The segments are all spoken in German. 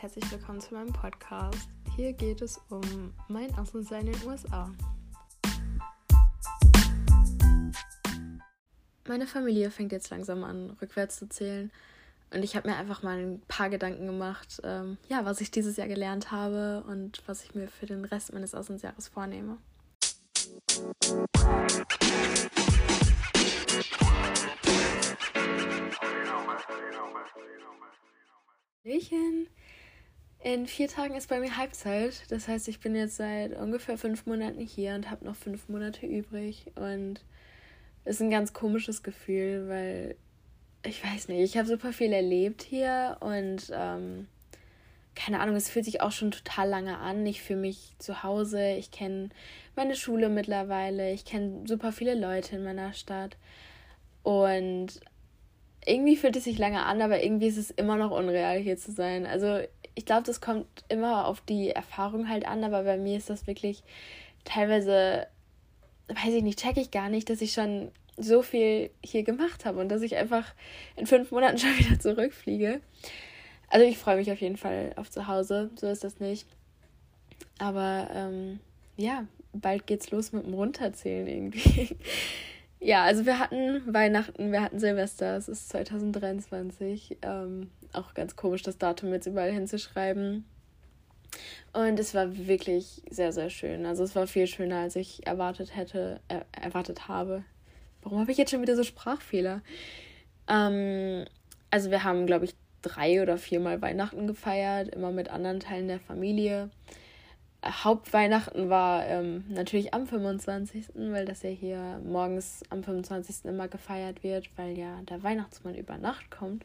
herzlich willkommen zu meinem Podcast. Hier geht es um mein Außensein in den USA. Meine Familie fängt jetzt langsam an, rückwärts zu zählen. Und ich habe mir einfach mal ein paar Gedanken gemacht, ähm, ja, was ich dieses Jahr gelernt habe und was ich mir für den Rest meines Auslandsjahres vornehme. Hallöchen. In vier Tagen ist bei mir Halbzeit. Das heißt, ich bin jetzt seit ungefähr fünf Monaten hier und habe noch fünf Monate übrig. Und es ist ein ganz komisches Gefühl, weil ich weiß nicht, ich habe super viel erlebt hier und ähm, keine Ahnung, es fühlt sich auch schon total lange an. Ich fühle mich zu Hause, ich kenne meine Schule mittlerweile, ich kenne super viele Leute in meiner Stadt. Und irgendwie fühlt es sich lange an, aber irgendwie ist es immer noch unreal, hier zu sein. Also ich glaube, das kommt immer auf die Erfahrung halt an, aber bei mir ist das wirklich teilweise, weiß ich nicht, checke ich gar nicht, dass ich schon so viel hier gemacht habe und dass ich einfach in fünf Monaten schon wieder zurückfliege. Also ich freue mich auf jeden Fall auf zu Hause, so ist das nicht. Aber ähm, ja, bald geht's los mit dem Runterzählen irgendwie. Ja, also wir hatten Weihnachten, wir hatten Silvester, es ist 2023. Ähm, auch ganz komisch, das Datum jetzt überall hinzuschreiben. Und es war wirklich sehr, sehr schön. Also es war viel schöner, als ich erwartet hätte, äh, erwartet habe. Warum habe ich jetzt schon wieder so Sprachfehler? Ähm, also wir haben, glaube ich, drei oder viermal Weihnachten gefeiert, immer mit anderen Teilen der Familie. Hauptweihnachten war ähm, natürlich am 25., weil das ja hier morgens am 25. immer gefeiert wird, weil ja der Weihnachtsmann über Nacht kommt.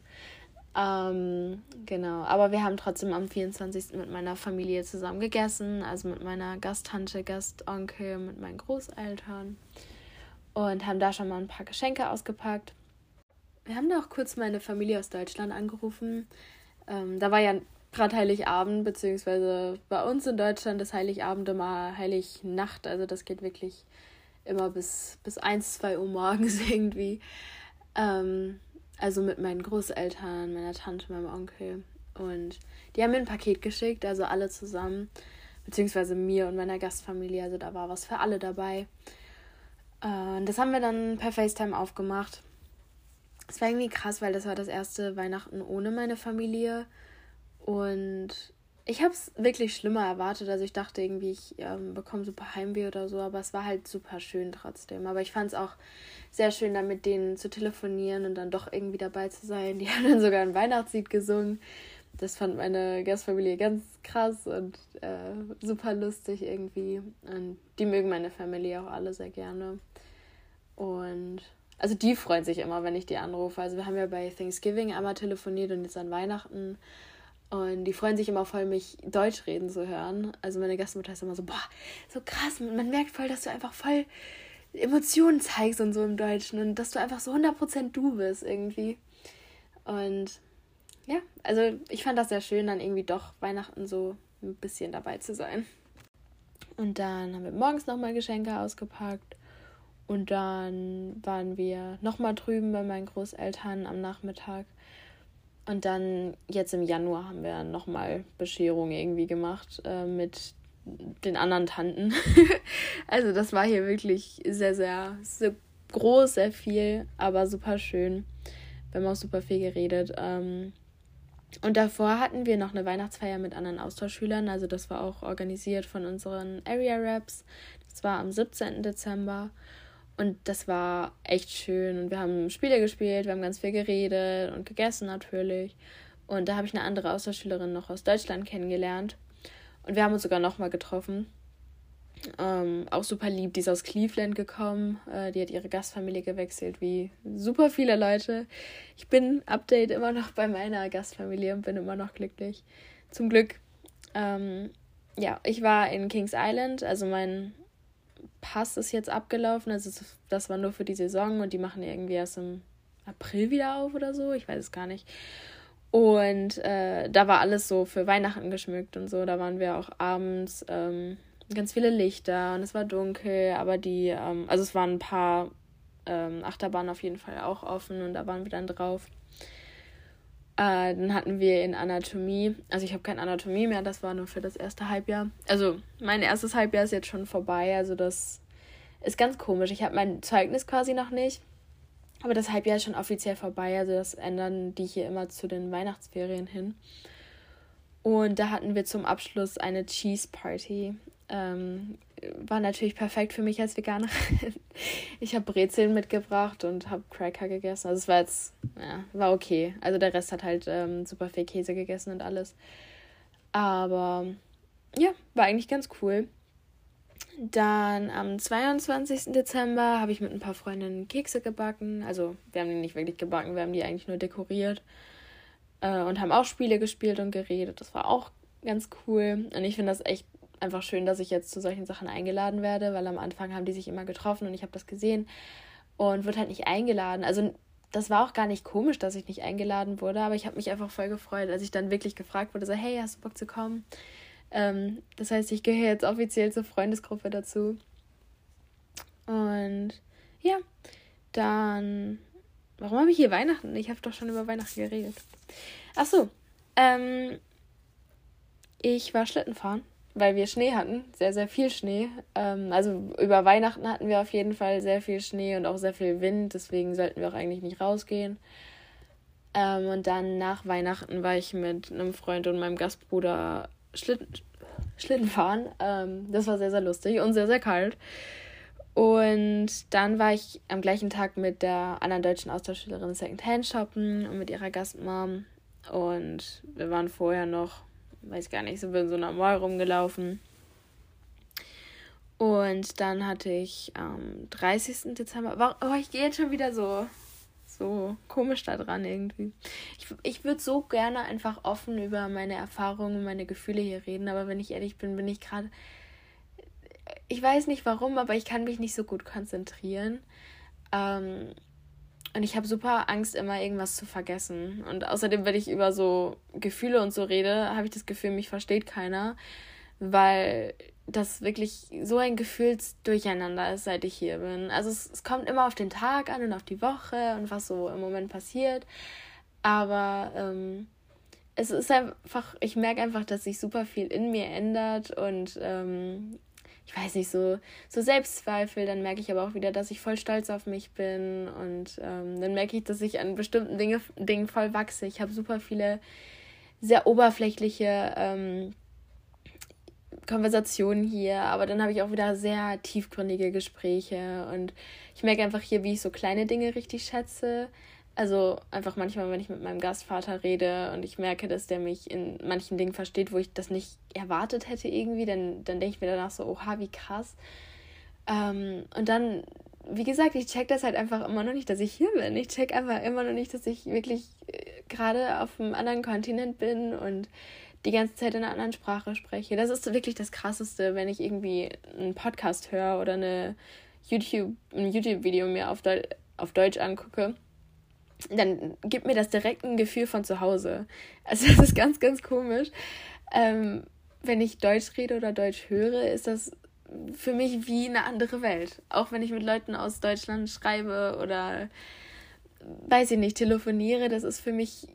Ähm, genau, aber wir haben trotzdem am 24. mit meiner Familie zusammen gegessen, also mit meiner Gasttante, Gastonkel, mit meinen Großeltern und haben da schon mal ein paar Geschenke ausgepackt. Wir haben da auch kurz meine Familie aus Deutschland angerufen. Ähm, da war ja gerade Heiligabend, beziehungsweise bei uns in Deutschland ist Heiligabend immer Heilignacht. Also das geht wirklich immer bis, bis 1, 2 Uhr morgens irgendwie. Ähm, also mit meinen Großeltern, meiner Tante, meinem Onkel. Und die haben mir ein Paket geschickt, also alle zusammen. Beziehungsweise mir und meiner Gastfamilie. Also da war was für alle dabei. Äh, das haben wir dann per FaceTime aufgemacht. Es war irgendwie krass, weil das war das erste Weihnachten ohne meine Familie. Und ich habe es wirklich schlimmer erwartet. Also ich dachte irgendwie, ich ähm, bekomme super Heimweh oder so, aber es war halt super schön trotzdem. Aber ich fand es auch sehr schön, da mit denen zu telefonieren und dann doch irgendwie dabei zu sein. Die haben dann sogar ein Weihnachtslied gesungen. Das fand meine Gastfamilie ganz krass und äh, super lustig irgendwie. Und die mögen meine Familie auch alle sehr gerne. Und also die freuen sich immer, wenn ich die anrufe. Also wir haben ja bei Thanksgiving einmal telefoniert und jetzt an Weihnachten. Und die freuen sich immer voll, mich Deutsch reden zu hören. Also meine Gastmutter ist immer so, boah, so krass, man merkt voll, dass du einfach voll Emotionen zeigst und so im Deutschen und dass du einfach so 100% du bist irgendwie. Und ja, also ich fand das sehr schön, dann irgendwie doch Weihnachten so ein bisschen dabei zu sein. Und dann haben wir morgens nochmal Geschenke ausgepackt. Und dann waren wir nochmal drüben bei meinen Großeltern am Nachmittag. Und dann jetzt im Januar haben wir nochmal Bescherung irgendwie gemacht äh, mit den anderen Tanten. also das war hier wirklich sehr, sehr, sehr groß, sehr viel, aber super schön. Wir haben auch super viel geredet. Ähm, und davor hatten wir noch eine Weihnachtsfeier mit anderen Austauschschülern. Also das war auch organisiert von unseren Area Raps. Das war am 17. Dezember. Und das war echt schön. Und wir haben Spiele gespielt, wir haben ganz viel geredet und gegessen natürlich. Und da habe ich eine andere Austauschschülerin noch aus Deutschland kennengelernt. Und wir haben uns sogar nochmal getroffen. Ähm, auch super lieb, die ist aus Cleveland gekommen. Äh, die hat ihre Gastfamilie gewechselt, wie super viele Leute. Ich bin, Update, immer noch bei meiner Gastfamilie und bin immer noch glücklich. Zum Glück. Ähm, ja, ich war in Kings Island, also mein Pass ist jetzt abgelaufen. Also das war nur für die Saison und die machen irgendwie erst im April wieder auf oder so. Ich weiß es gar nicht. Und äh, da war alles so für Weihnachten geschmückt und so. Da waren wir auch abends ähm, ganz viele Lichter und es war dunkel, aber die, ähm, also es waren ein paar ähm, Achterbahnen auf jeden Fall auch offen und da waren wir dann drauf. Äh, dann hatten wir in Anatomie, also ich habe kein Anatomie mehr, das war nur für das erste Halbjahr. Also mein erstes Halbjahr ist jetzt schon vorbei, also das ist ganz komisch. Ich habe mein Zeugnis quasi noch nicht, aber das Halbjahr ist schon offiziell vorbei, also das ändern die hier immer zu den Weihnachtsferien hin. Und da hatten wir zum Abschluss eine Cheese Party. Ähm, war natürlich perfekt für mich als Veganerin. Ich habe Brezeln mitgebracht und habe Cracker gegessen. Also es war jetzt, ja, war okay. Also der Rest hat halt ähm, super viel Käse gegessen und alles. Aber ja, war eigentlich ganz cool. Dann am 22. Dezember habe ich mit ein paar Freundinnen Kekse gebacken. Also wir haben die nicht wirklich gebacken, wir haben die eigentlich nur dekoriert. Äh, und haben auch Spiele gespielt und geredet. Das war auch ganz cool. Und ich finde das echt einfach schön, dass ich jetzt zu solchen Sachen eingeladen werde, weil am Anfang haben die sich immer getroffen und ich habe das gesehen und wurde halt nicht eingeladen. Also das war auch gar nicht komisch, dass ich nicht eingeladen wurde, aber ich habe mich einfach voll gefreut, als ich dann wirklich gefragt wurde, so hey, hast du Bock zu kommen? Ähm, das heißt, ich gehöre jetzt offiziell zur Freundesgruppe dazu. Und ja, dann, warum habe ich hier Weihnachten? Ich habe doch schon über Weihnachten geredet. Ach so, ähm, ich war Schlitten fahren weil wir Schnee hatten, sehr, sehr viel Schnee. Ähm, also über Weihnachten hatten wir auf jeden Fall sehr viel Schnee und auch sehr viel Wind, deswegen sollten wir auch eigentlich nicht rausgehen. Ähm, und dann nach Weihnachten war ich mit einem Freund und meinem Gastbruder Schlitten, Schlitten fahren. Ähm, das war sehr, sehr lustig und sehr, sehr kalt. Und dann war ich am gleichen Tag mit der anderen deutschen Austauschschülerin Secondhand shoppen und mit ihrer Gastmom. Und wir waren vorher noch weiß gar nicht, sind wir in so einer Mall rumgelaufen. Und dann hatte ich am 30. Dezember. Oh, ich gehe jetzt schon wieder so, so komisch da dran irgendwie. Ich, ich würde so gerne einfach offen über meine Erfahrungen meine Gefühle hier reden, aber wenn ich ehrlich bin, bin ich gerade. Ich weiß nicht warum, aber ich kann mich nicht so gut konzentrieren. Ähm, und ich habe super Angst, immer irgendwas zu vergessen. Und außerdem, wenn ich über so Gefühle und so rede, habe ich das Gefühl, mich versteht keiner, weil das wirklich so ein Gefühlsdurcheinander ist, seit ich hier bin. Also es, es kommt immer auf den Tag an und auf die Woche und was so im Moment passiert. Aber ähm, es ist einfach, ich merke einfach, dass sich super viel in mir ändert und ähm, ich weiß nicht, so, so Selbstzweifel. Dann merke ich aber auch wieder, dass ich voll stolz auf mich bin. Und ähm, dann merke ich, dass ich an bestimmten Dinge, Dingen voll wachse. Ich habe super viele sehr oberflächliche ähm, Konversationen hier, aber dann habe ich auch wieder sehr tiefgründige Gespräche. Und ich merke einfach hier, wie ich so kleine Dinge richtig schätze. Also einfach manchmal, wenn ich mit meinem Gastvater rede und ich merke, dass der mich in manchen Dingen versteht, wo ich das nicht erwartet hätte irgendwie, dann, dann denke ich mir danach so, oha, wie krass. Ähm, und dann, wie gesagt, ich check das halt einfach immer noch nicht, dass ich hier bin. Ich check einfach immer noch nicht, dass ich wirklich äh, gerade auf einem anderen Kontinent bin und die ganze Zeit in einer anderen Sprache spreche. Das ist wirklich das Krasseste, wenn ich irgendwie einen Podcast höre oder eine YouTube, ein YouTube-Video mir auf, Deu auf Deutsch angucke dann gibt mir das direkt ein Gefühl von zu Hause. Also das ist ganz, ganz komisch. Ähm, wenn ich Deutsch rede oder Deutsch höre, ist das für mich wie eine andere Welt. Auch wenn ich mit Leuten aus Deutschland schreibe oder weiß ich nicht, telefoniere, das ist für mich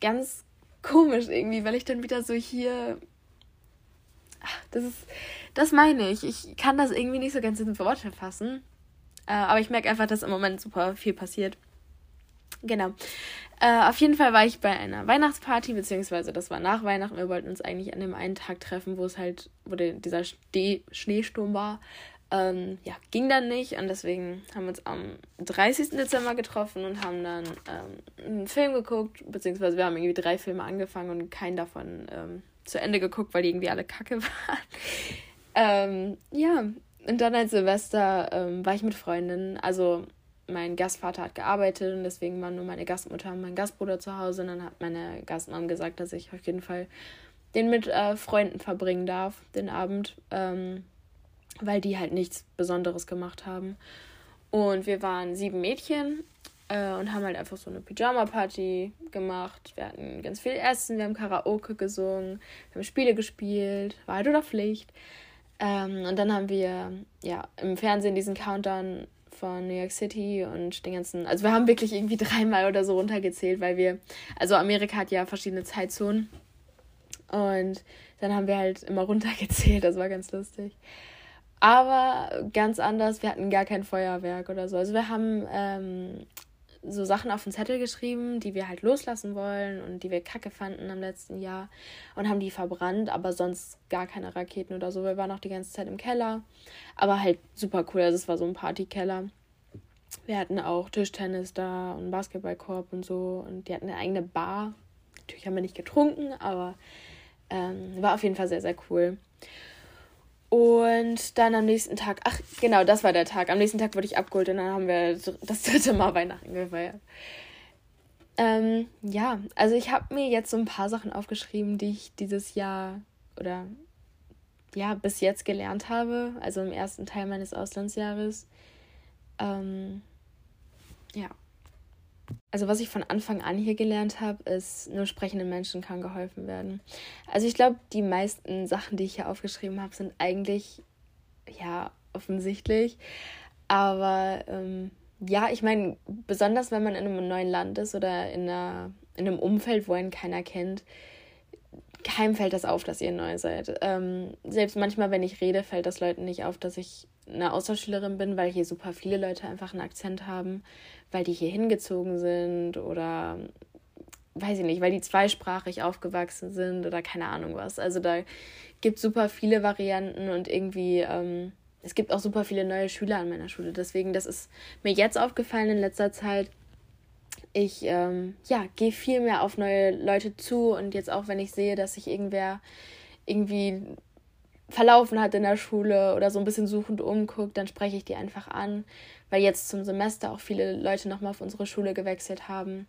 ganz komisch irgendwie, weil ich dann wieder so hier. Ach, das ist. Das meine ich. Ich kann das irgendwie nicht so ganz in Worte fassen. Äh, aber ich merke einfach, dass im Moment super viel passiert. Genau. Äh, auf jeden Fall war ich bei einer Weihnachtsparty, beziehungsweise das war nach Weihnachten. Wir wollten uns eigentlich an dem einen Tag treffen, wo es halt, wo der, dieser Ste Schneesturm war. Ähm, ja, ging dann nicht und deswegen haben wir uns am 30. Dezember getroffen und haben dann ähm, einen Film geguckt, beziehungsweise wir haben irgendwie drei Filme angefangen und keinen davon ähm, zu Ende geguckt, weil die irgendwie alle kacke waren. Ähm, ja, und dann als Silvester ähm, war ich mit Freundinnen, also mein Gastvater hat gearbeitet und deswegen waren nur meine Gastmutter und mein Gastbruder zu Hause. Und dann hat meine Gastmam gesagt, dass ich auf jeden Fall den mit äh, Freunden verbringen darf, den Abend, ähm, weil die halt nichts Besonderes gemacht haben. Und wir waren sieben Mädchen äh, und haben halt einfach so eine Pyjama-Party gemacht. Wir hatten ganz viel Essen, wir haben Karaoke gesungen, wir haben Spiele gespielt, Wahrheit oder Pflicht. Ähm, und dann haben wir ja im Fernsehen diesen Countdown von New York City und den ganzen, also wir haben wirklich irgendwie dreimal oder so runtergezählt, weil wir, also Amerika hat ja verschiedene Zeitzonen und dann haben wir halt immer runtergezählt, das war ganz lustig. Aber ganz anders, wir hatten gar kein Feuerwerk oder so. Also wir haben ähm, so Sachen auf den Zettel geschrieben, die wir halt loslassen wollen und die wir kacke fanden am letzten Jahr und haben die verbrannt, aber sonst gar keine Raketen oder so. Wir waren auch die ganze Zeit im Keller, aber halt super cool. Also es war so ein Partykeller. Wir hatten auch Tischtennis da und Basketballkorb und so und die hatten eine eigene Bar. Natürlich haben wir nicht getrunken, aber ähm, war auf jeden Fall sehr, sehr cool. Und dann am nächsten Tag, ach genau, das war der Tag. Am nächsten Tag wurde ich abgeholt und dann haben wir das dritte Mal Weihnachten gefeiert. Ähm, ja, also ich habe mir jetzt so ein paar Sachen aufgeschrieben, die ich dieses Jahr oder ja, bis jetzt gelernt habe, also im ersten Teil meines Auslandsjahres. Ähm, ja. Also was ich von Anfang an hier gelernt habe, ist, nur sprechenden Menschen kann geholfen werden. Also ich glaube, die meisten Sachen, die ich hier aufgeschrieben habe, sind eigentlich, ja, offensichtlich. Aber ähm, ja, ich meine, besonders wenn man in einem neuen Land ist oder in, einer, in einem Umfeld, wo einen keiner kennt, keinem fällt das auf, dass ihr neu seid. Ähm, selbst manchmal, wenn ich rede, fällt das Leuten nicht auf, dass ich eine Austauschschülerin bin, weil hier super viele Leute einfach einen Akzent haben, weil die hier hingezogen sind oder weiß ich nicht, weil die zweisprachig aufgewachsen sind oder keine Ahnung was. Also da gibt super viele Varianten und irgendwie, ähm, es gibt auch super viele neue Schüler an meiner Schule. Deswegen, das ist mir jetzt aufgefallen in letzter Zeit. Ich ähm, ja, gehe viel mehr auf neue Leute zu und jetzt auch, wenn ich sehe, dass sich irgendwer irgendwie verlaufen hat in der Schule oder so ein bisschen suchend umguckt, dann spreche ich die einfach an, weil jetzt zum Semester auch viele Leute nochmal auf unsere Schule gewechselt haben.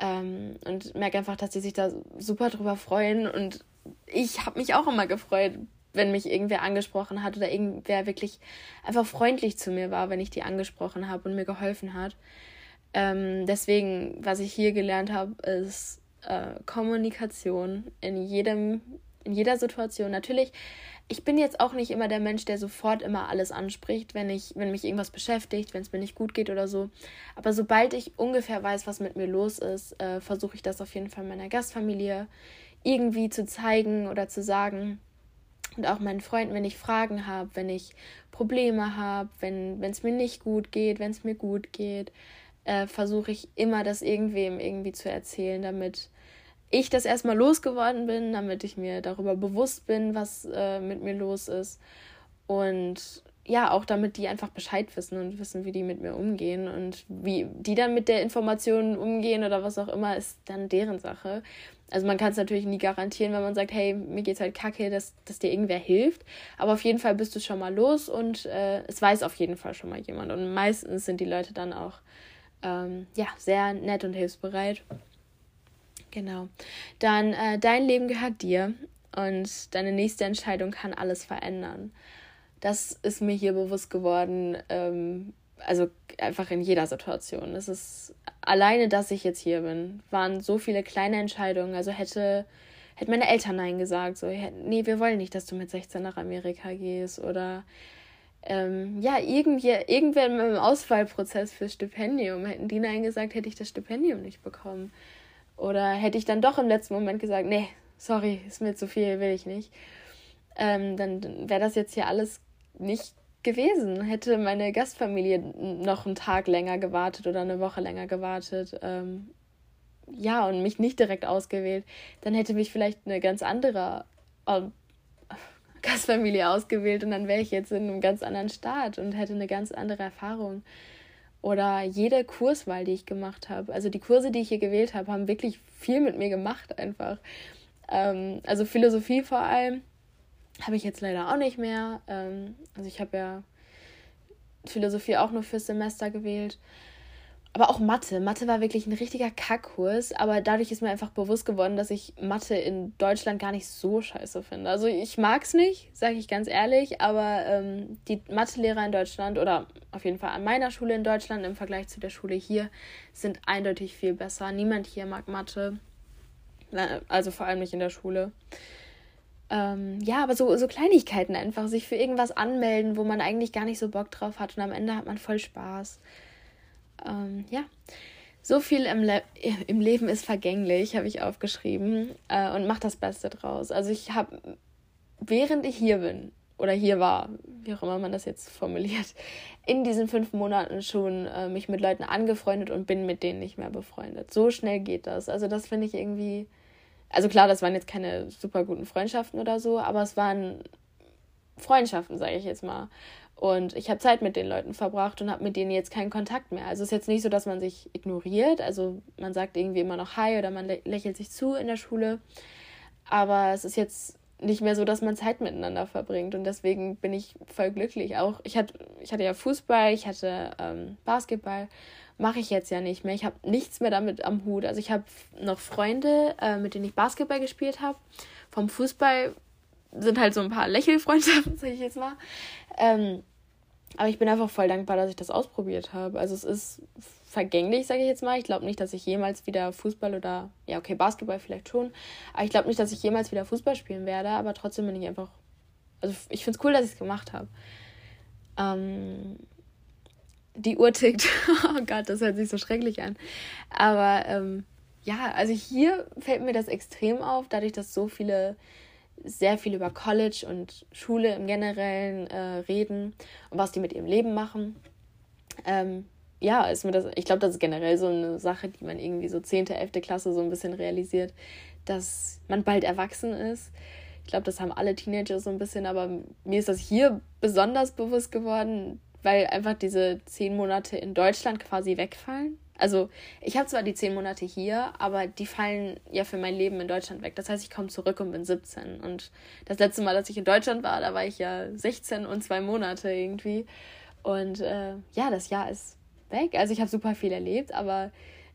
Ähm, und merke einfach, dass sie sich da super drüber freuen. Und ich habe mich auch immer gefreut, wenn mich irgendwer angesprochen hat oder irgendwer wirklich einfach freundlich zu mir war, wenn ich die angesprochen habe und mir geholfen hat. Ähm, deswegen, was ich hier gelernt habe, ist äh, Kommunikation in jedem, in jeder Situation. Natürlich ich bin jetzt auch nicht immer der Mensch, der sofort immer alles anspricht, wenn ich, wenn mich irgendwas beschäftigt, wenn es mir nicht gut geht oder so. Aber sobald ich ungefähr weiß, was mit mir los ist, äh, versuche ich das auf jeden Fall meiner Gastfamilie irgendwie zu zeigen oder zu sagen. Und auch meinen Freunden, wenn ich Fragen habe, wenn ich Probleme habe, wenn es mir nicht gut geht, wenn es mir gut geht, äh, versuche ich immer das irgendwem irgendwie zu erzählen, damit ich das erstmal losgeworden bin, damit ich mir darüber bewusst bin, was äh, mit mir los ist. Und ja, auch damit die einfach Bescheid wissen und wissen, wie die mit mir umgehen. Und wie die dann mit der Information umgehen oder was auch immer, ist dann deren Sache. Also man kann es natürlich nie garantieren, wenn man sagt, hey, mir geht's halt kacke, dass, dass dir irgendwer hilft. Aber auf jeden Fall bist du schon mal los und äh, es weiß auf jeden Fall schon mal jemand. Und meistens sind die Leute dann auch ähm, ja, sehr nett und hilfsbereit. Genau. Dann äh, dein Leben gehört dir und deine nächste Entscheidung kann alles verändern. Das ist mir hier bewusst geworden. Ähm, also einfach in jeder Situation. Es ist alleine, dass ich jetzt hier bin, waren so viele kleine Entscheidungen. Also hätte, hätte meine Eltern Nein gesagt, so, nee, wir wollen nicht, dass du mit 16 nach Amerika gehst oder ähm, ja, irgendwie, irgendwer im Auswahlprozess fürs Stipendium, hätten die Nein gesagt, hätte ich das Stipendium nicht bekommen. Oder hätte ich dann doch im letzten Moment gesagt, nee, sorry, ist mir zu viel, will ich nicht. Ähm, dann wäre das jetzt hier alles nicht gewesen. Hätte meine Gastfamilie noch einen Tag länger gewartet oder eine Woche länger gewartet, ähm, ja, und mich nicht direkt ausgewählt, dann hätte mich vielleicht eine ganz andere Gastfamilie ausgewählt und dann wäre ich jetzt in einem ganz anderen Staat und hätte eine ganz andere Erfahrung oder jede Kurswahl, die ich gemacht habe. Also die Kurse, die ich hier gewählt habe, haben wirklich viel mit mir gemacht einfach. Ähm, also Philosophie vor allem habe ich jetzt leider auch nicht mehr. Ähm, also ich habe ja Philosophie auch nur fürs Semester gewählt aber auch Mathe. Mathe war wirklich ein richtiger Kackkurs, aber dadurch ist mir einfach bewusst geworden, dass ich Mathe in Deutschland gar nicht so scheiße finde. Also ich mag es nicht, sage ich ganz ehrlich, aber ähm, die Mathelehrer in Deutschland oder auf jeden Fall an meiner Schule in Deutschland im Vergleich zu der Schule hier sind eindeutig viel besser. Niemand hier mag Mathe, also vor allem nicht in der Schule. Ähm, ja, aber so, so Kleinigkeiten einfach, sich für irgendwas anmelden, wo man eigentlich gar nicht so Bock drauf hat und am Ende hat man voll Spaß. Ähm, ja, so viel im, Le im Leben ist vergänglich, habe ich aufgeschrieben äh, und mach das Beste draus. Also ich habe, während ich hier bin oder hier war, wie auch immer man das jetzt formuliert, in diesen fünf Monaten schon äh, mich mit Leuten angefreundet und bin mit denen nicht mehr befreundet. So schnell geht das. Also das finde ich irgendwie also klar, das waren jetzt keine super guten Freundschaften oder so, aber es waren Freundschaften, sage ich jetzt mal. Und ich habe Zeit mit den Leuten verbracht und habe mit denen jetzt keinen Kontakt mehr. Also es ist jetzt nicht so, dass man sich ignoriert. Also man sagt irgendwie immer noch Hi oder man lächelt sich zu in der Schule. Aber es ist jetzt nicht mehr so, dass man Zeit miteinander verbringt. Und deswegen bin ich voll glücklich. Auch ich hatte, ich hatte ja Fußball, ich hatte ähm, Basketball mache ich jetzt ja nicht mehr. Ich habe nichts mehr damit am Hut. Also ich habe noch Freunde, äh, mit denen ich Basketball gespielt habe. Vom Fußball sind halt so ein paar Lächelfreundschaften, sage ich jetzt mal. Ähm, aber ich bin einfach voll dankbar, dass ich das ausprobiert habe. Also es ist vergänglich, sage ich jetzt mal. Ich glaube nicht, dass ich jemals wieder Fußball oder, ja, okay, Basketball vielleicht schon. Aber ich glaube nicht, dass ich jemals wieder Fußball spielen werde. Aber trotzdem bin ich einfach, also ich finde es cool, dass ich es gemacht habe. Ähm, die Uhr tickt. oh Gott, das hört sich so schrecklich an. Aber ähm, ja, also hier fällt mir das extrem auf, dadurch, dass so viele sehr viel über College und Schule im Generellen äh, reden und was die mit ihrem Leben machen. Ähm, ja, ist mir das, ich glaube, das ist generell so eine Sache, die man irgendwie so 10., 11. Klasse so ein bisschen realisiert, dass man bald erwachsen ist. Ich glaube, das haben alle Teenager so ein bisschen, aber mir ist das hier besonders bewusst geworden, weil einfach diese zehn Monate in Deutschland quasi wegfallen. Also ich habe zwar die zehn Monate hier, aber die fallen ja für mein Leben in Deutschland weg. Das heißt, ich komme zurück und bin 17. Und das letzte Mal, dass ich in Deutschland war, da war ich ja 16 und zwei Monate irgendwie. Und äh, ja, das Jahr ist weg. Also ich habe super viel erlebt, aber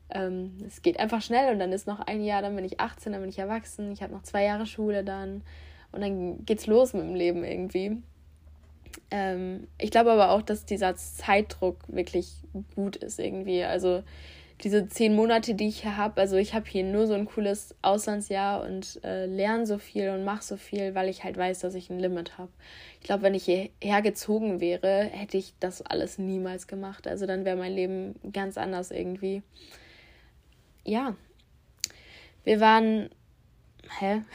ähm, es geht einfach schnell und dann ist noch ein Jahr, dann bin ich 18, dann bin ich erwachsen. Ich habe noch zwei Jahre Schule dann und dann geht's los mit dem Leben irgendwie. Ähm, ich glaube aber auch, dass dieser Zeitdruck wirklich gut ist irgendwie. Also diese zehn Monate, die ich hier habe, also ich habe hier nur so ein cooles Auslandsjahr und äh, lerne so viel und mache so viel, weil ich halt weiß, dass ich ein Limit habe. Ich glaube, wenn ich hierher gezogen wäre, hätte ich das alles niemals gemacht. Also dann wäre mein Leben ganz anders irgendwie. Ja. Wir waren. Hä?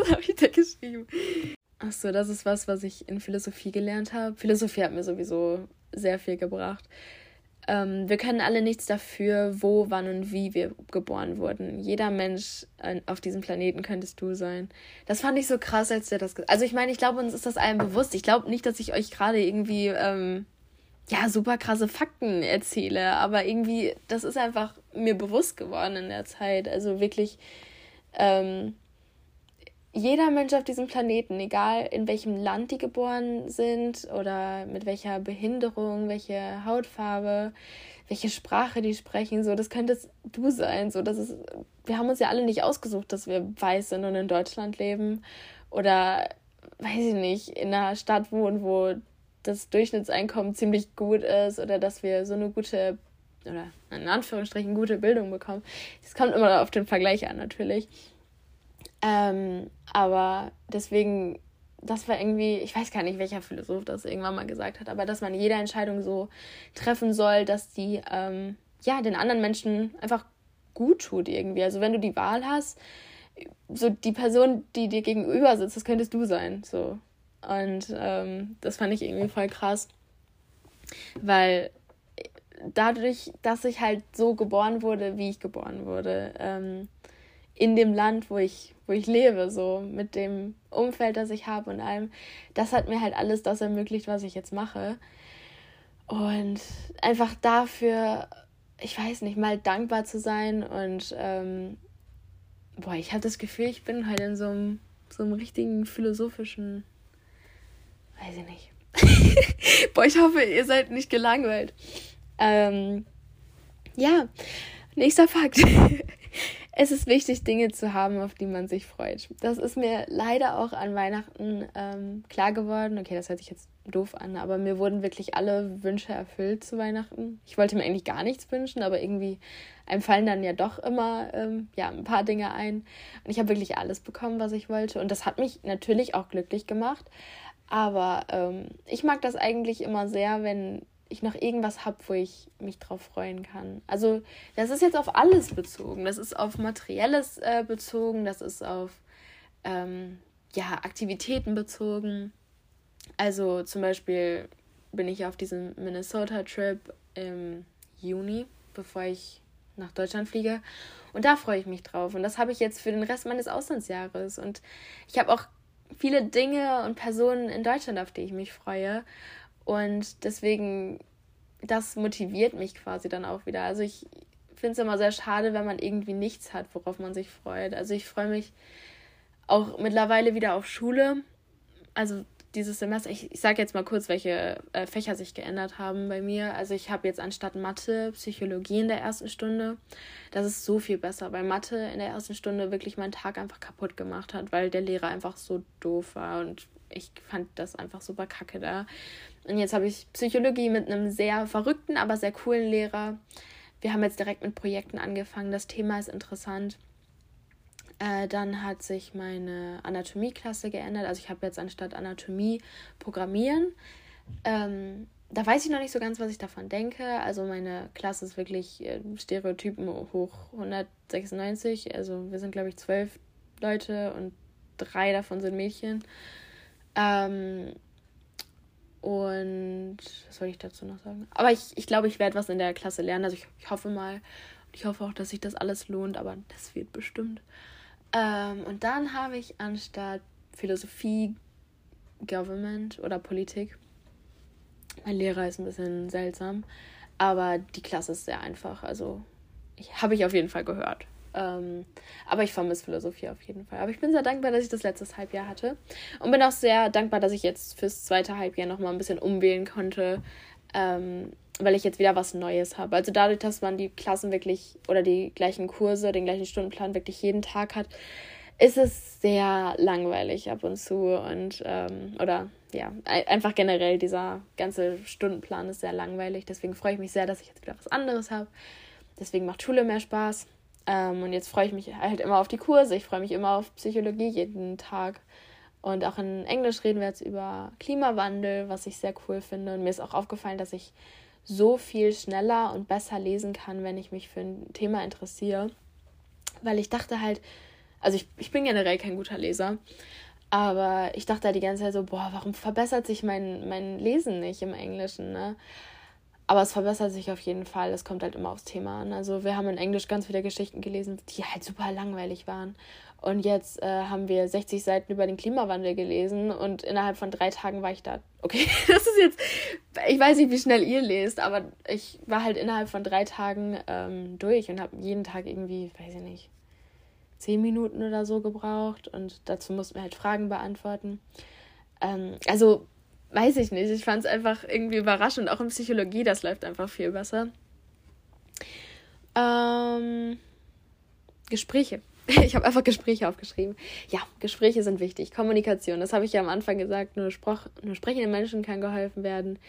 Was habe ich da geschrieben? Ach so, das ist was, was ich in Philosophie gelernt habe. Philosophie hat mir sowieso sehr viel gebracht. Ähm, wir können alle nichts dafür, wo, wann und wie wir geboren wurden. Jeder Mensch auf diesem Planeten könntest du sein. Das fand ich so krass, als der das. Also ich meine, ich glaube, uns ist das allen bewusst. Ich glaube nicht, dass ich euch gerade irgendwie ähm, ja super krasse Fakten erzähle, aber irgendwie das ist einfach mir bewusst geworden in der Zeit. Also wirklich. Ähm, jeder Mensch auf diesem Planeten, egal in welchem Land die geboren sind oder mit welcher Behinderung, welche Hautfarbe, welche Sprache die sprechen, so, das könntest du sein. So, das ist, wir haben uns ja alle nicht ausgesucht, dass wir weiß sind und in Deutschland leben oder, weiß ich nicht, in einer Stadt wohnen, wo das Durchschnittseinkommen ziemlich gut ist oder dass wir so eine gute oder in Anführungsstrichen gute Bildung bekommen. Das kommt immer auf den Vergleich an, natürlich. Ähm, aber deswegen, das war irgendwie, ich weiß gar nicht, welcher Philosoph das irgendwann mal gesagt hat, aber dass man jede Entscheidung so treffen soll, dass die ähm, ja den anderen Menschen einfach gut tut irgendwie. Also wenn du die Wahl hast, so die Person, die dir gegenüber sitzt, das könntest du sein. So. Und ähm, das fand ich irgendwie voll krass. Weil dadurch, dass ich halt so geboren wurde, wie ich geboren wurde, ähm, in dem Land, wo ich, wo ich lebe, so mit dem Umfeld, das ich habe und allem. Das hat mir halt alles das ermöglicht, was ich jetzt mache. Und einfach dafür, ich weiß nicht, mal dankbar zu sein und ähm, boah, ich habe das Gefühl, ich bin halt in so einem, so einem richtigen philosophischen, weiß ich nicht. boah, ich hoffe, ihr seid nicht gelangweilt. Ähm, ja, nächster Fakt. es ist wichtig, Dinge zu haben, auf die man sich freut. Das ist mir leider auch an Weihnachten ähm, klar geworden. Okay, das hört sich jetzt doof an, aber mir wurden wirklich alle Wünsche erfüllt zu Weihnachten. Ich wollte mir eigentlich gar nichts wünschen, aber irgendwie einem fallen dann ja doch immer ähm, ja, ein paar Dinge ein. Und ich habe wirklich alles bekommen, was ich wollte. Und das hat mich natürlich auch glücklich gemacht. Aber ähm, ich mag das eigentlich immer sehr, wenn ich noch irgendwas habe, wo ich mich drauf freuen kann. Also das ist jetzt auf alles bezogen. Das ist auf materielles äh, bezogen, das ist auf ähm, ja, Aktivitäten bezogen. Also zum Beispiel bin ich auf diesem Minnesota-Trip im Juni, bevor ich nach Deutschland fliege. Und da freue ich mich drauf. Und das habe ich jetzt für den Rest meines Auslandsjahres. Und ich habe auch viele Dinge und Personen in Deutschland, auf die ich mich freue. Und deswegen, das motiviert mich quasi dann auch wieder. Also ich finde es immer sehr schade, wenn man irgendwie nichts hat, worauf man sich freut. Also ich freue mich auch mittlerweile wieder auf Schule. Also dieses Semester, ich, ich sage jetzt mal kurz, welche äh, Fächer sich geändert haben bei mir. Also ich habe jetzt anstatt Mathe Psychologie in der ersten Stunde. Das ist so viel besser, weil Mathe in der ersten Stunde wirklich meinen Tag einfach kaputt gemacht hat, weil der Lehrer einfach so doof war und ich fand das einfach super kacke da. Und jetzt habe ich Psychologie mit einem sehr verrückten, aber sehr coolen Lehrer. Wir haben jetzt direkt mit Projekten angefangen. Das Thema ist interessant. Äh, dann hat sich meine Anatomieklasse geändert. Also ich habe jetzt anstatt Anatomie Programmieren. Ähm, da weiß ich noch nicht so ganz, was ich davon denke. Also meine Klasse ist wirklich äh, Stereotypen hoch 196. Also wir sind, glaube ich, zwölf Leute und drei davon sind Mädchen. Ähm, und was soll ich dazu noch sagen? Aber ich, ich glaube, ich werde was in der Klasse lernen. Also ich, ich hoffe mal. Ich hoffe auch, dass sich das alles lohnt, aber das wird bestimmt. Ähm, und dann habe ich anstatt Philosophie, Government oder Politik. Mein Lehrer ist ein bisschen seltsam, aber die Klasse ist sehr einfach. Also habe ich auf jeden Fall gehört. Ähm, aber ich vermisse Philosophie auf jeden Fall. Aber ich bin sehr dankbar, dass ich das letztes Halbjahr hatte. Und bin auch sehr dankbar, dass ich jetzt fürs zweite Halbjahr nochmal ein bisschen umwählen konnte. Ähm, weil ich jetzt wieder was Neues habe. Also dadurch, dass man die Klassen wirklich oder die gleichen Kurse, den gleichen Stundenplan wirklich jeden Tag hat, ist es sehr langweilig ab und zu und ähm, oder ja, einfach generell dieser ganze Stundenplan ist sehr langweilig. Deswegen freue ich mich sehr, dass ich jetzt wieder was anderes habe. Deswegen macht Schule mehr Spaß. Ähm, und jetzt freue ich mich halt immer auf die Kurse. Ich freue mich immer auf Psychologie jeden Tag. Und auch in Englisch reden wir jetzt über Klimawandel, was ich sehr cool finde. Und mir ist auch aufgefallen, dass ich so viel schneller und besser lesen kann, wenn ich mich für ein Thema interessiere. Weil ich dachte halt, also ich, ich bin generell kein guter Leser, aber ich dachte halt die ganze Zeit so, boah, warum verbessert sich mein, mein Lesen nicht im Englischen, ne? Aber es verbessert sich auf jeden Fall. Es kommt halt immer aufs Thema an. Also wir haben in Englisch ganz viele Geschichten gelesen, die halt super langweilig waren. Und jetzt äh, haben wir 60 Seiten über den Klimawandel gelesen und innerhalb von drei Tagen war ich da. Okay, das ist jetzt, ich weiß nicht, wie schnell ihr lest, aber ich war halt innerhalb von drei Tagen ähm, durch und habe jeden Tag irgendwie, weiß ich nicht, zehn Minuten oder so gebraucht und dazu mussten wir halt Fragen beantworten. Ähm, also, weiß ich nicht, ich fand es einfach irgendwie überraschend. Auch in Psychologie, das läuft einfach viel besser. Ähm, Gespräche. Ich habe einfach Gespräche aufgeschrieben. Ja, Gespräche sind wichtig. Kommunikation, das habe ich ja am Anfang gesagt. Nur, Spruch, nur sprechenden Menschen kann geholfen werden.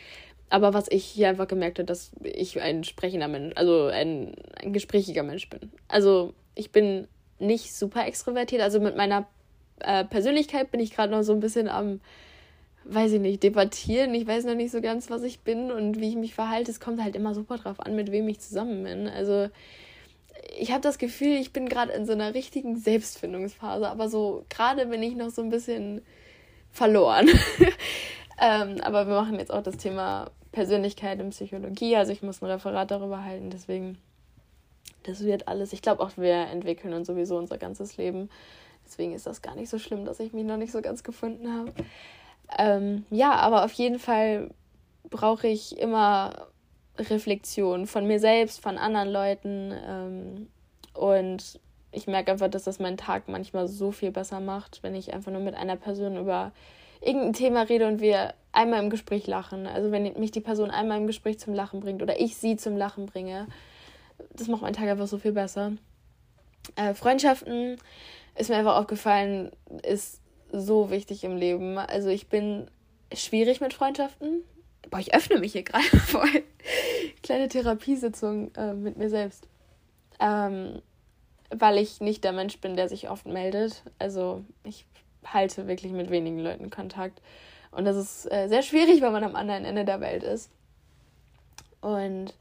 Aber was ich hier einfach gemerkt habe, dass ich ein sprechender Mensch, also ein, ein gesprächiger Mensch bin. Also ich bin nicht super extrovertiert. Also mit meiner äh, Persönlichkeit bin ich gerade noch so ein bisschen am, weiß ich nicht, debattieren. Ich weiß noch nicht so ganz, was ich bin und wie ich mich verhalte. Es kommt halt immer super drauf an, mit wem ich zusammen bin. Also ich habe das Gefühl, ich bin gerade in so einer richtigen Selbstfindungsphase, aber so gerade bin ich noch so ein bisschen verloren. ähm, aber wir machen jetzt auch das Thema Persönlichkeit und Psychologie, also ich muss ein Referat darüber halten, deswegen, das wird alles, ich glaube auch, wir entwickeln uns sowieso unser ganzes Leben. Deswegen ist das gar nicht so schlimm, dass ich mich noch nicht so ganz gefunden habe. Ähm, ja, aber auf jeden Fall brauche ich immer Reflexion von mir selbst, von anderen Leuten. Ähm, und ich merke einfach, dass das meinen Tag manchmal so viel besser macht, wenn ich einfach nur mit einer Person über irgendein Thema rede und wir einmal im Gespräch lachen. Also wenn mich die Person einmal im Gespräch zum Lachen bringt oder ich sie zum Lachen bringe, das macht meinen Tag einfach so viel besser. Äh, Freundschaften ist mir einfach aufgefallen, ist so wichtig im Leben. Also ich bin schwierig mit Freundschaften. Boah, ich öffne mich hier gerade voll. Kleine Therapiesitzung äh, mit mir selbst. Ähm, weil ich nicht der Mensch bin, der sich oft meldet. Also ich halte wirklich mit wenigen Leuten Kontakt. Und das ist äh, sehr schwierig, wenn man am anderen Ende der Welt ist. Und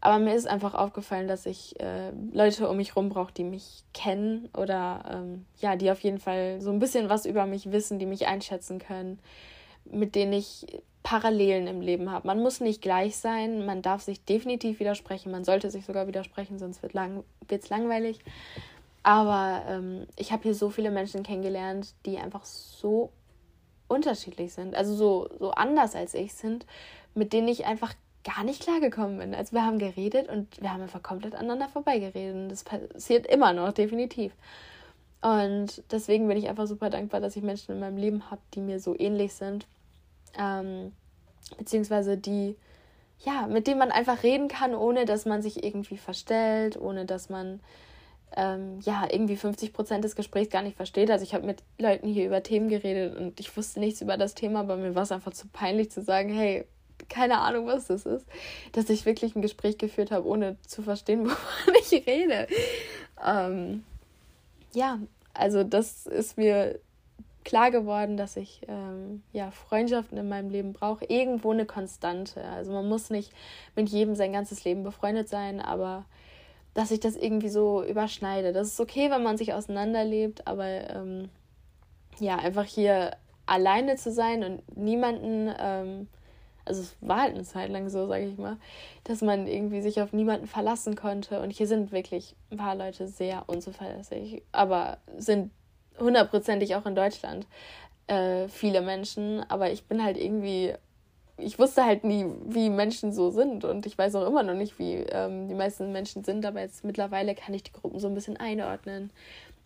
aber mir ist einfach aufgefallen, dass ich äh, Leute um mich herum brauche, die mich kennen oder ähm, ja, die auf jeden Fall so ein bisschen was über mich wissen, die mich einschätzen können, mit denen ich Parallelen im Leben habe. Man muss nicht gleich sein, man darf sich definitiv widersprechen, man sollte sich sogar widersprechen, sonst wird es lang, langweilig. Aber ähm, ich habe hier so viele Menschen kennengelernt, die einfach so unterschiedlich sind, also so, so anders als ich sind, mit denen ich einfach gar nicht klargekommen bin. Also wir haben geredet und wir haben einfach komplett aneinander vorbeigeredet. Und das passiert immer noch, definitiv. Und deswegen bin ich einfach super dankbar, dass ich Menschen in meinem Leben habe, die mir so ähnlich sind ähm, beziehungsweise die, ja, mit denen man einfach reden kann, ohne dass man sich irgendwie verstellt, ohne dass man ähm, ja irgendwie 50 Prozent des Gesprächs gar nicht versteht. Also ich habe mit Leuten hier über Themen geredet und ich wusste nichts über das Thema, aber mir war es einfach zu peinlich zu sagen, hey, keine Ahnung, was das ist, dass ich wirklich ein Gespräch geführt habe, ohne zu verstehen, wovon ich rede. Ähm, ja, also das ist mir klar geworden, dass ich ähm, ja, Freundschaften in meinem Leben brauche. Irgendwo eine Konstante. Also man muss nicht mit jedem sein ganzes Leben befreundet sein, aber dass ich das irgendwie so überschneide. Das ist okay, wenn man sich auseinanderlebt, aber ähm, ja, einfach hier alleine zu sein und niemanden, ähm, also es war halt eine Zeit lang so, sage ich mal, dass man irgendwie sich auf niemanden verlassen konnte. Und hier sind wirklich ein paar Leute sehr unzuverlässig, aber sind hundertprozentig auch in Deutschland äh, viele Menschen, aber ich bin halt irgendwie, ich wusste halt nie, wie Menschen so sind. Und ich weiß auch immer noch nicht, wie ähm, die meisten Menschen sind, aber jetzt mittlerweile kann ich die Gruppen so ein bisschen einordnen.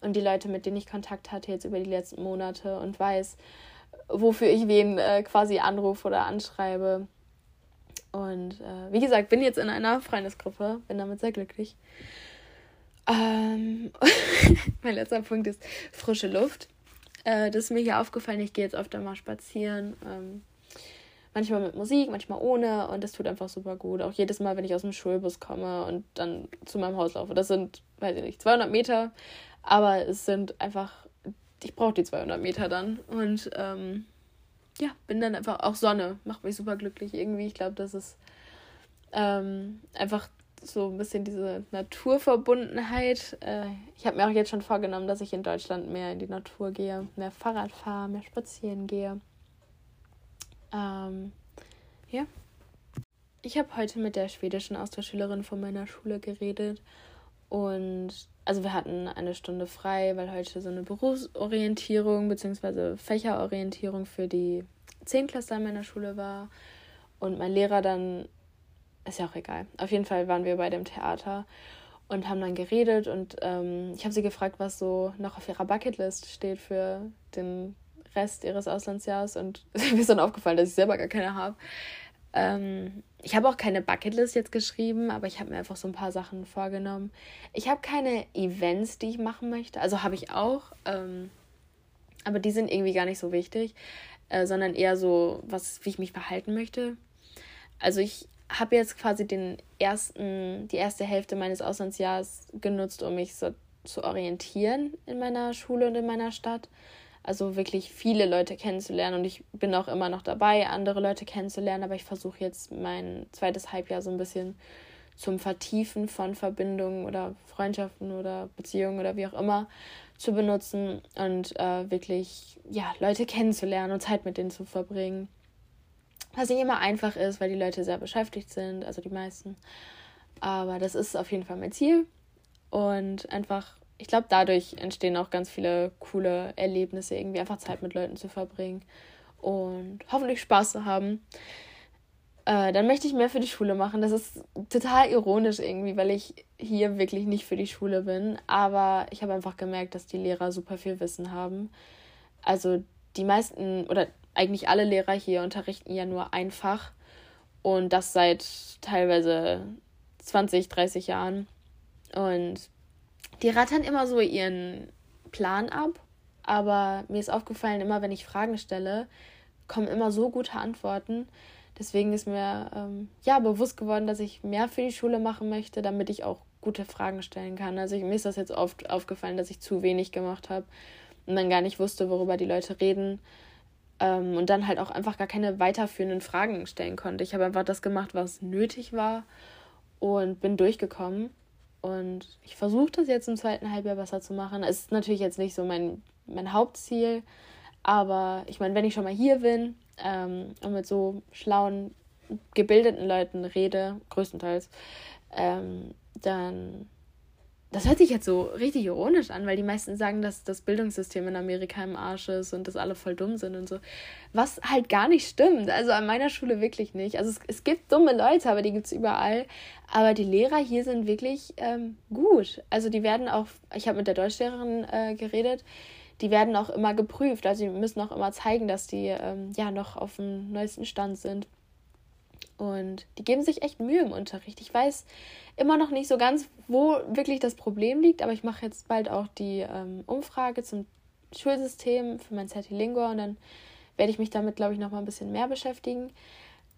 Und die Leute, mit denen ich Kontakt hatte jetzt über die letzten Monate und weiß, wofür ich wen äh, quasi anrufe oder anschreibe. Und äh, wie gesagt, bin jetzt in einer Freundesgruppe, bin damit sehr glücklich. Ähm, mein letzter Punkt ist frische Luft. Äh, das ist mir hier aufgefallen. Ich gehe jetzt öfter mal spazieren. Ähm, manchmal mit Musik, manchmal ohne. Und das tut einfach super gut. Auch jedes Mal, wenn ich aus dem Schulbus komme und dann zu meinem Haus laufe. Das sind, weiß ich nicht, 200 Meter. Aber es sind einfach, ich brauche die 200 Meter dann. Und ähm, ja, bin dann einfach auch Sonne. Macht mich super glücklich irgendwie. Ich glaube, das ist ähm, einfach so ein bisschen diese Naturverbundenheit. Äh, ich habe mir auch jetzt schon vorgenommen, dass ich in Deutschland mehr in die Natur gehe, mehr Fahrrad fahre, mehr spazieren gehe. Ähm, ja. Ich habe heute mit der schwedischen Austauschschülerin von meiner Schule geredet und also wir hatten eine Stunde frei, weil heute so eine Berufsorientierung bzw. Fächerorientierung für die Zehnklässler in meiner Schule war und mein Lehrer dann ist ja auch egal. Auf jeden Fall waren wir bei dem Theater und haben dann geredet und ähm, ich habe sie gefragt, was so noch auf ihrer Bucketlist steht für den Rest ihres Auslandsjahres und mir ist dann aufgefallen, dass ich selber gar keine habe. Ähm, ich habe auch keine Bucketlist jetzt geschrieben, aber ich habe mir einfach so ein paar Sachen vorgenommen. Ich habe keine Events, die ich machen möchte. Also habe ich auch, ähm, aber die sind irgendwie gar nicht so wichtig, äh, sondern eher so, was, wie ich mich verhalten möchte. Also ich habe jetzt quasi den ersten, die erste Hälfte meines Auslandsjahres genutzt, um mich so zu orientieren in meiner Schule und in meiner Stadt. Also wirklich viele Leute kennenzulernen und ich bin auch immer noch dabei, andere Leute kennenzulernen, aber ich versuche jetzt mein zweites Halbjahr so ein bisschen zum Vertiefen von Verbindungen oder Freundschaften oder Beziehungen oder wie auch immer zu benutzen und äh, wirklich ja Leute kennenzulernen und Zeit mit denen zu verbringen was nicht immer einfach ist, weil die Leute sehr beschäftigt sind, also die meisten. Aber das ist auf jeden Fall mein Ziel. Und einfach, ich glaube, dadurch entstehen auch ganz viele coole Erlebnisse, irgendwie einfach Zeit mit Leuten zu verbringen und hoffentlich Spaß zu haben. Äh, dann möchte ich mehr für die Schule machen. Das ist total ironisch irgendwie, weil ich hier wirklich nicht für die Schule bin. Aber ich habe einfach gemerkt, dass die Lehrer super viel Wissen haben. Also die meisten oder eigentlich alle Lehrer hier unterrichten ja nur einfach und das seit teilweise 20, 30 Jahren. Und die rattern immer so ihren Plan ab, aber mir ist aufgefallen, immer wenn ich Fragen stelle, kommen immer so gute Antworten. Deswegen ist mir ähm, ja bewusst geworden, dass ich mehr für die Schule machen möchte, damit ich auch gute Fragen stellen kann. Also ich, mir ist das jetzt oft aufgefallen, dass ich zu wenig gemacht habe und dann gar nicht wusste, worüber die Leute reden ähm, und dann halt auch einfach gar keine weiterführenden Fragen stellen konnte. Ich habe einfach das gemacht, was nötig war und bin durchgekommen. Und ich versuche das jetzt im zweiten Halbjahr besser zu machen. Es ist natürlich jetzt nicht so mein, mein Hauptziel, aber ich meine, wenn ich schon mal hier bin ähm, und mit so schlauen, gebildeten Leuten rede, größtenteils, ähm, dann das hört sich jetzt so richtig ironisch an, weil die meisten sagen, dass das Bildungssystem in Amerika im Arsch ist und dass alle voll dumm sind und so. Was halt gar nicht stimmt. Also an meiner Schule wirklich nicht. Also es, es gibt dumme Leute, aber die gibt es überall. Aber die Lehrer hier sind wirklich ähm, gut. Also die werden auch, ich habe mit der Deutschlehrerin äh, geredet, die werden auch immer geprüft. Also die müssen auch immer zeigen, dass die ähm, ja noch auf dem neuesten Stand sind. Und die geben sich echt Mühe im Unterricht. Ich weiß immer noch nicht so ganz, wo wirklich das Problem liegt, aber ich mache jetzt bald auch die ähm, Umfrage zum Schulsystem für mein Certilingua und dann werde ich mich damit, glaube ich, noch mal ein bisschen mehr beschäftigen.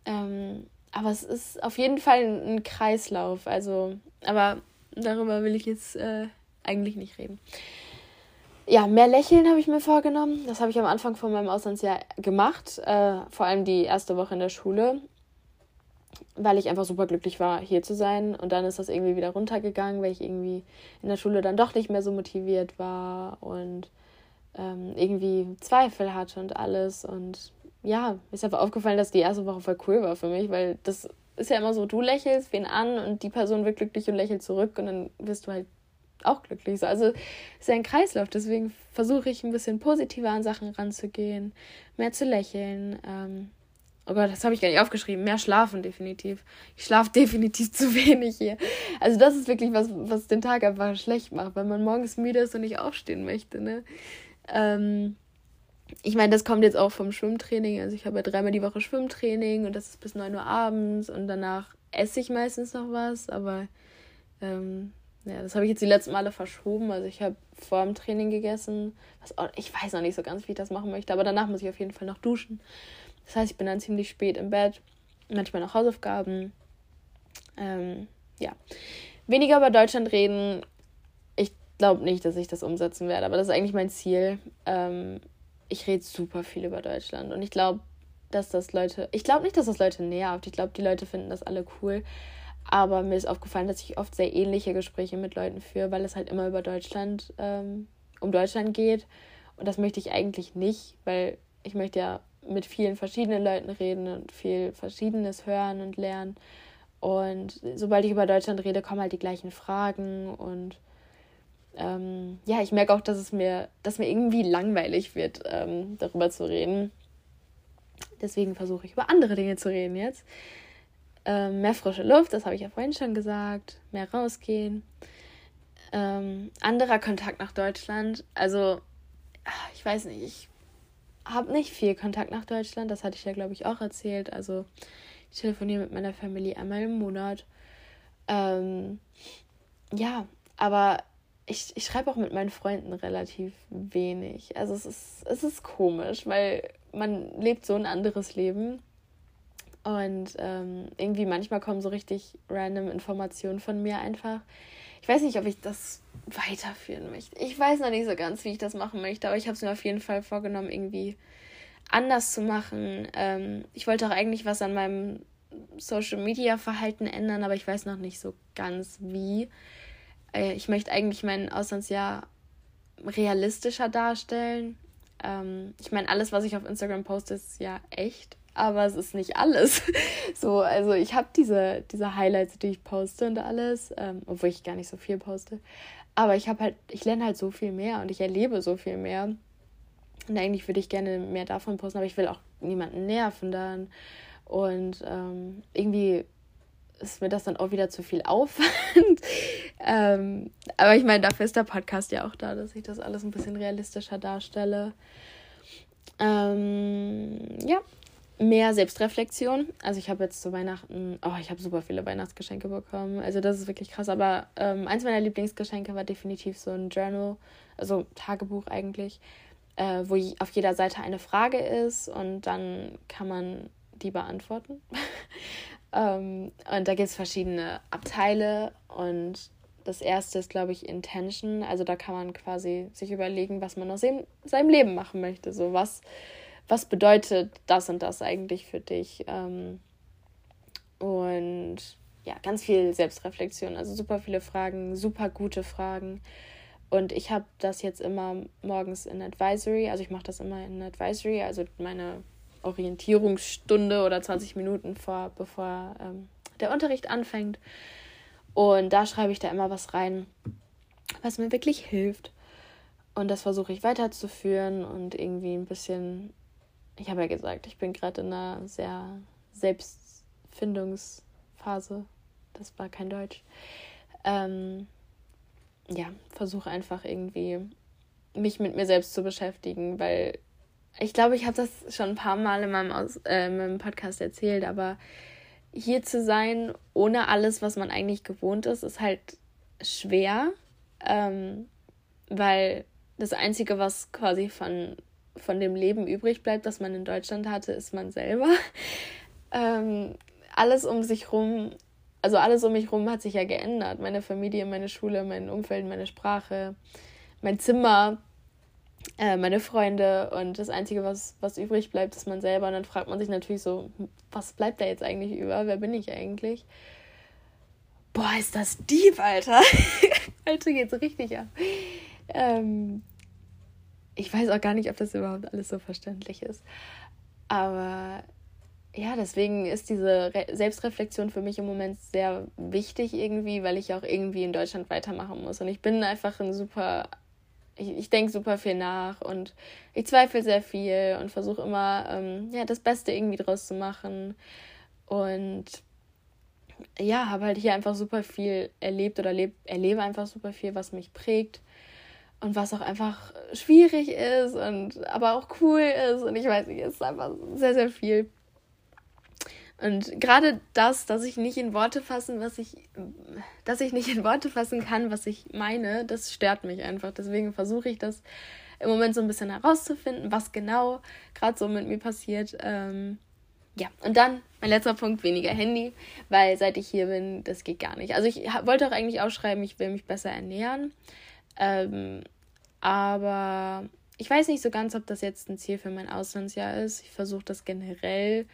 Ähm, aber es ist auf jeden Fall ein, ein, Kreislauf. Also, aber darüber will ich jetzt äh, eigentlich nicht reden. Ja, mehr Lächeln habe ich mir vorgenommen. Das habe ich am Anfang von meinem Auslandsjahr gemacht. Äh, vor allem die erste Woche in der Schule weil ich einfach super glücklich war, hier zu sein. Und dann ist das irgendwie wieder runtergegangen, weil ich irgendwie in der Schule dann doch nicht mehr so motiviert war und ähm, irgendwie Zweifel hatte und alles. Und ja, ist einfach aufgefallen, dass die erste Woche voll cool war für mich, weil das ist ja immer so, du lächelst wen an und die Person wird glücklich und lächelt zurück und dann wirst du halt auch glücklich. So, also ist ja ein Kreislauf, deswegen versuche ich ein bisschen positiver an Sachen ranzugehen, mehr zu lächeln. Ähm, Oh Gott, das habe ich gar nicht aufgeschrieben. Mehr schlafen, definitiv. Ich schlafe definitiv zu wenig hier. Also, das ist wirklich was, was den Tag einfach schlecht macht, weil man morgens müde ist und nicht aufstehen möchte. Ne? Ähm, ich meine, das kommt jetzt auch vom Schwimmtraining. Also, ich habe ja dreimal die Woche Schwimmtraining und das ist bis 9 Uhr abends und danach esse ich meistens noch was, aber ähm, ja, das habe ich jetzt die letzten Male verschoben. Also, ich habe vor dem Training gegessen. Was, ich weiß noch nicht so ganz, wie ich das machen möchte, aber danach muss ich auf jeden Fall noch duschen. Das heißt, ich bin dann ziemlich spät im Bett, manchmal noch Hausaufgaben. Ähm, ja. Weniger über Deutschland reden. Ich glaube nicht, dass ich das umsetzen werde, aber das ist eigentlich mein Ziel. Ähm, ich rede super viel über Deutschland und ich glaube, dass das Leute. Ich glaube nicht, dass das Leute nervt. Ich glaube, die Leute finden das alle cool. Aber mir ist aufgefallen, dass ich oft sehr ähnliche Gespräche mit Leuten führe, weil es halt immer über Deutschland, ähm, um Deutschland geht. Und das möchte ich eigentlich nicht, weil ich möchte ja mit vielen verschiedenen Leuten reden und viel Verschiedenes hören und lernen. Und sobald ich über Deutschland rede, kommen halt die gleichen Fragen und ähm, ja, ich merke auch, dass es mir, dass mir irgendwie langweilig wird, ähm, darüber zu reden. Deswegen versuche ich über andere Dinge zu reden jetzt. Ähm, mehr frische Luft, das habe ich ja vorhin schon gesagt. Mehr rausgehen. Ähm, anderer Kontakt nach Deutschland. Also, ich weiß nicht, ich habe nicht viel Kontakt nach Deutschland, das hatte ich ja, glaube ich, auch erzählt. Also ich telefoniere mit meiner Familie einmal im Monat. Ähm, ja, aber ich, ich schreibe auch mit meinen Freunden relativ wenig. Also es ist, es ist komisch, weil man lebt so ein anderes Leben. Und ähm, irgendwie manchmal kommen so richtig random Informationen von mir einfach. Ich weiß nicht, ob ich das weiterführen möchte. Ich weiß noch nicht so ganz, wie ich das machen möchte, aber ich habe es mir auf jeden Fall vorgenommen, irgendwie anders zu machen. Ähm, ich wollte auch eigentlich was an meinem Social Media Verhalten ändern, aber ich weiß noch nicht so ganz wie. Äh, ich möchte eigentlich mein Auslandsjahr realistischer darstellen. Ähm, ich meine, alles, was ich auf Instagram poste, ist ja echt, aber es ist nicht alles. so, also ich habe diese, diese Highlights, die ich poste und alles, ähm, obwohl ich gar nicht so viel poste. Aber ich habe halt, ich lerne halt so viel mehr und ich erlebe so viel mehr. Und eigentlich würde ich gerne mehr davon posten, aber ich will auch niemanden nerven dann. Und ähm, irgendwie ist mir das dann auch wieder zu viel Aufwand. ähm, aber ich meine, dafür ist der Podcast ja auch da, dass ich das alles ein bisschen realistischer darstelle. Ähm, ja, mehr Selbstreflexion. Also ich habe jetzt zu Weihnachten, oh, ich habe super viele Weihnachtsgeschenke bekommen. Also das ist wirklich krass. Aber ähm, eins meiner Lieblingsgeschenke war definitiv so ein Journal, also Tagebuch eigentlich, äh, wo auf jeder Seite eine Frage ist und dann kann man die beantworten. ähm, und da gibt es verschiedene Abteile und das erste ist, glaube ich, Intention. Also da kann man quasi sich überlegen, was man aus seinem Leben machen möchte. So was, was bedeutet das und das eigentlich für dich? Ähm, und ja, ganz viel Selbstreflexion. Also super viele Fragen, super gute Fragen. Und ich habe das jetzt immer morgens in Advisory. Also ich mache das immer in Advisory, also meine Orientierungsstunde oder 20 Minuten vor, bevor ähm, der Unterricht anfängt. Und da schreibe ich da immer was rein, was mir wirklich hilft. Und das versuche ich weiterzuführen und irgendwie ein bisschen, ich habe ja gesagt, ich bin gerade in einer sehr Selbstfindungsphase. Das war kein Deutsch. Ähm, ja, versuche einfach irgendwie mich mit mir selbst zu beschäftigen, weil ich glaube, ich habe das schon ein paar Mal in meinem, Aus äh, in meinem Podcast erzählt, aber hier zu sein, ohne alles, was man eigentlich gewohnt ist, ist halt schwer, ähm, weil das Einzige, was quasi von, von dem Leben übrig bleibt, das man in Deutschland hatte, ist man selber. ähm, alles um sich rum, also alles um mich rum hat sich ja geändert. Meine Familie, meine Schule, mein Umfeld, meine Sprache, mein Zimmer, äh, meine Freunde und das Einzige, was, was übrig bleibt, ist man selber. Und dann fragt man sich natürlich so, was bleibt da jetzt eigentlich über? Wer bin ich eigentlich? Boah, ist das deep, Alter. Alter, geht's richtig ab. Ähm, ich weiß auch gar nicht, ob das überhaupt alles so verständlich ist. Aber ja, deswegen ist diese Re Selbstreflexion für mich im Moment sehr wichtig irgendwie, weil ich auch irgendwie in Deutschland weitermachen muss. Und ich bin einfach ein super ich, ich denke super viel nach und ich zweifle sehr viel und versuche immer, ähm, ja, das Beste irgendwie draus zu machen. Und ja, habe halt hier einfach super viel erlebt oder leb, erlebe einfach super viel, was mich prägt und was auch einfach schwierig ist und aber auch cool ist. Und ich weiß nicht, es ist einfach sehr, sehr viel. Und gerade das, dass ich nicht in Worte fassen, was ich, dass ich nicht in Worte fassen kann, was ich meine, das stört mich einfach. Deswegen versuche ich das im Moment so ein bisschen herauszufinden, was genau gerade so mit mir passiert. Ähm, ja, und dann mein letzter Punkt, weniger Handy, weil seit ich hier bin, das geht gar nicht. Also ich wollte auch eigentlich aufschreiben, ich will mich besser ernähren. Ähm, aber ich weiß nicht so ganz, ob das jetzt ein Ziel für mein Auslandsjahr ist. Ich versuche das generell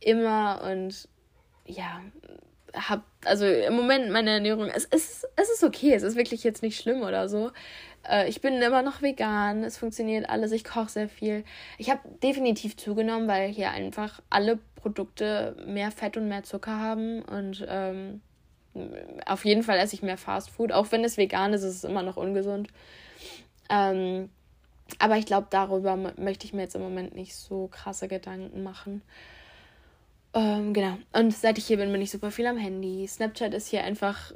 immer und ja, hab, also im Moment meine Ernährung, es ist, es ist okay, es ist wirklich jetzt nicht schlimm oder so. Äh, ich bin immer noch vegan, es funktioniert alles, ich koche sehr viel. Ich habe definitiv zugenommen, weil hier einfach alle Produkte mehr Fett und mehr Zucker haben und ähm, auf jeden Fall esse ich mehr Fast Food. Auch wenn es vegan ist, ist es immer noch ungesund. Ähm, aber ich glaube, darüber möchte ich mir jetzt im Moment nicht so krasse Gedanken machen. Ähm, genau. Und seit ich hier bin, bin ich super viel am Handy. Snapchat ist hier einfach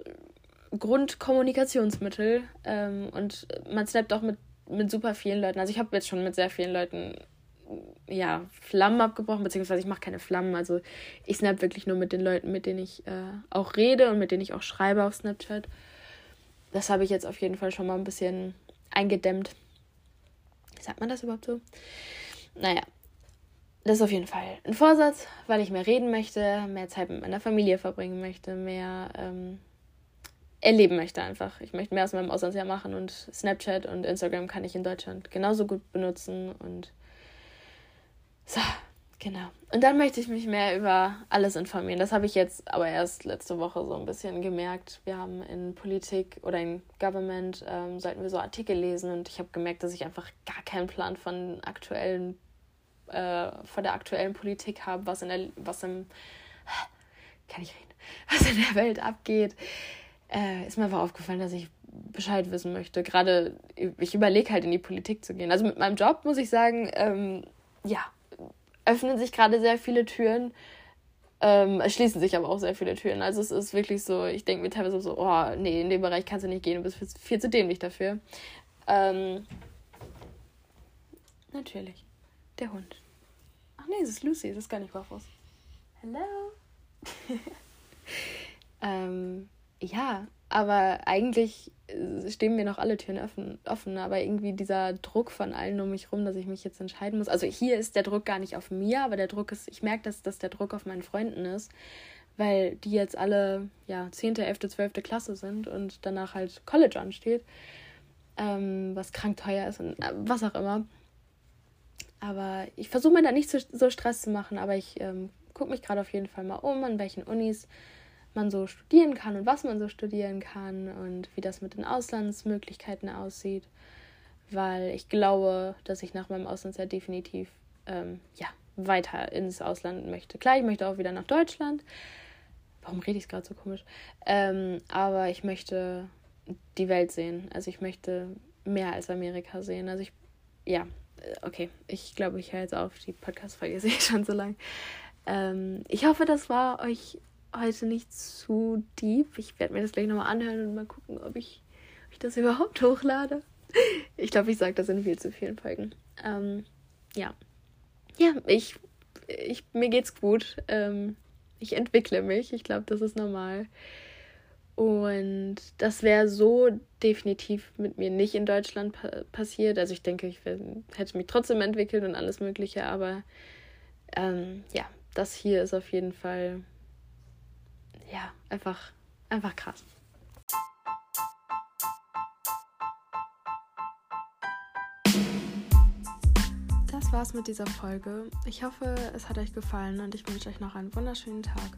Grundkommunikationsmittel. Ähm, und man snappt auch mit, mit super vielen Leuten. Also ich habe jetzt schon mit sehr vielen Leuten ja, Flammen abgebrochen, beziehungsweise ich mache keine Flammen. Also ich snap wirklich nur mit den Leuten, mit denen ich äh, auch rede und mit denen ich auch schreibe auf Snapchat. Das habe ich jetzt auf jeden Fall schon mal ein bisschen eingedämmt. Sagt man das überhaupt so? Naja, das ist auf jeden Fall ein Vorsatz, weil ich mehr reden möchte, mehr Zeit mit meiner Familie verbringen möchte, mehr ähm, erleben möchte einfach. Ich möchte mehr aus meinem Auslandsjahr machen und Snapchat und Instagram kann ich in Deutschland genauso gut benutzen und so, genau. Und dann möchte ich mich mehr über alles informieren. Das habe ich jetzt aber erst letzte Woche so ein bisschen gemerkt. Wir haben in Politik oder in Government ähm, sollten wir so Artikel lesen und ich habe gemerkt, dass ich einfach gar keinen Plan von aktuellen äh, von der aktuellen Politik habe, was in der, was im, kann ich reden, was in der Welt abgeht, äh, ist mir einfach aufgefallen, dass ich Bescheid wissen möchte. Gerade, ich überlege halt in die Politik zu gehen. Also mit meinem Job muss ich sagen, ähm, ja, öffnen sich gerade sehr viele Türen. Ähm, es schließen sich aber auch sehr viele Türen. Also es ist wirklich so, ich denke mir teilweise so, oh, nee, in dem Bereich kannst du nicht gehen, du bist viel zu dämlich dafür. Ähm, natürlich. Der Hund. Ach nee, es ist Lucy, es ist gar nicht Waffles. Hello. ähm, ja, aber eigentlich äh, stehen mir noch alle Türen offen, offen, aber irgendwie dieser Druck von allen um mich rum, dass ich mich jetzt entscheiden muss. Also hier ist der Druck gar nicht auf mir, aber der Druck ist, ich merke, dass, dass der Druck auf meinen Freunden ist, weil die jetzt alle, ja, 10., 11., 12. Klasse sind und danach halt College ansteht, ähm, was krank teuer ist und äh, was auch immer. Aber ich versuche mir da nicht so, so Stress zu machen, aber ich ähm, gucke mich gerade auf jeden Fall mal um, an welchen Unis man so studieren kann und was man so studieren kann und wie das mit den Auslandsmöglichkeiten aussieht, weil ich glaube, dass ich nach meinem Auslandsjahr definitiv ähm, ja, weiter ins Ausland möchte. Klar, ich möchte auch wieder nach Deutschland. Warum rede ich es gerade so komisch? Ähm, aber ich möchte die Welt sehen. Also ich möchte mehr als Amerika sehen. Also ich, ja, okay, ich glaube, ich höre jetzt auf. Die Podcast-Folge sehe ich schon so lang. Ähm, ich hoffe, das war euch heute nicht zu deep. Ich werde mir das gleich nochmal anhören und mal gucken, ob ich, ob ich das überhaupt hochlade. Ich glaube, ich sage das in viel zu vielen Folgen. Ähm, ja. Ja, ich, ich, mir geht's gut. Ähm, ich entwickle mich. Ich glaube, das ist normal. Und das wäre so definitiv mit mir nicht in Deutschland pa passiert. Also ich denke, ich hätte mich trotzdem entwickelt und alles Mögliche, aber ähm, ja, das hier ist auf jeden Fall ja, einfach, einfach krass. Das war's mit dieser Folge. Ich hoffe, es hat euch gefallen und ich wünsche euch noch einen wunderschönen Tag.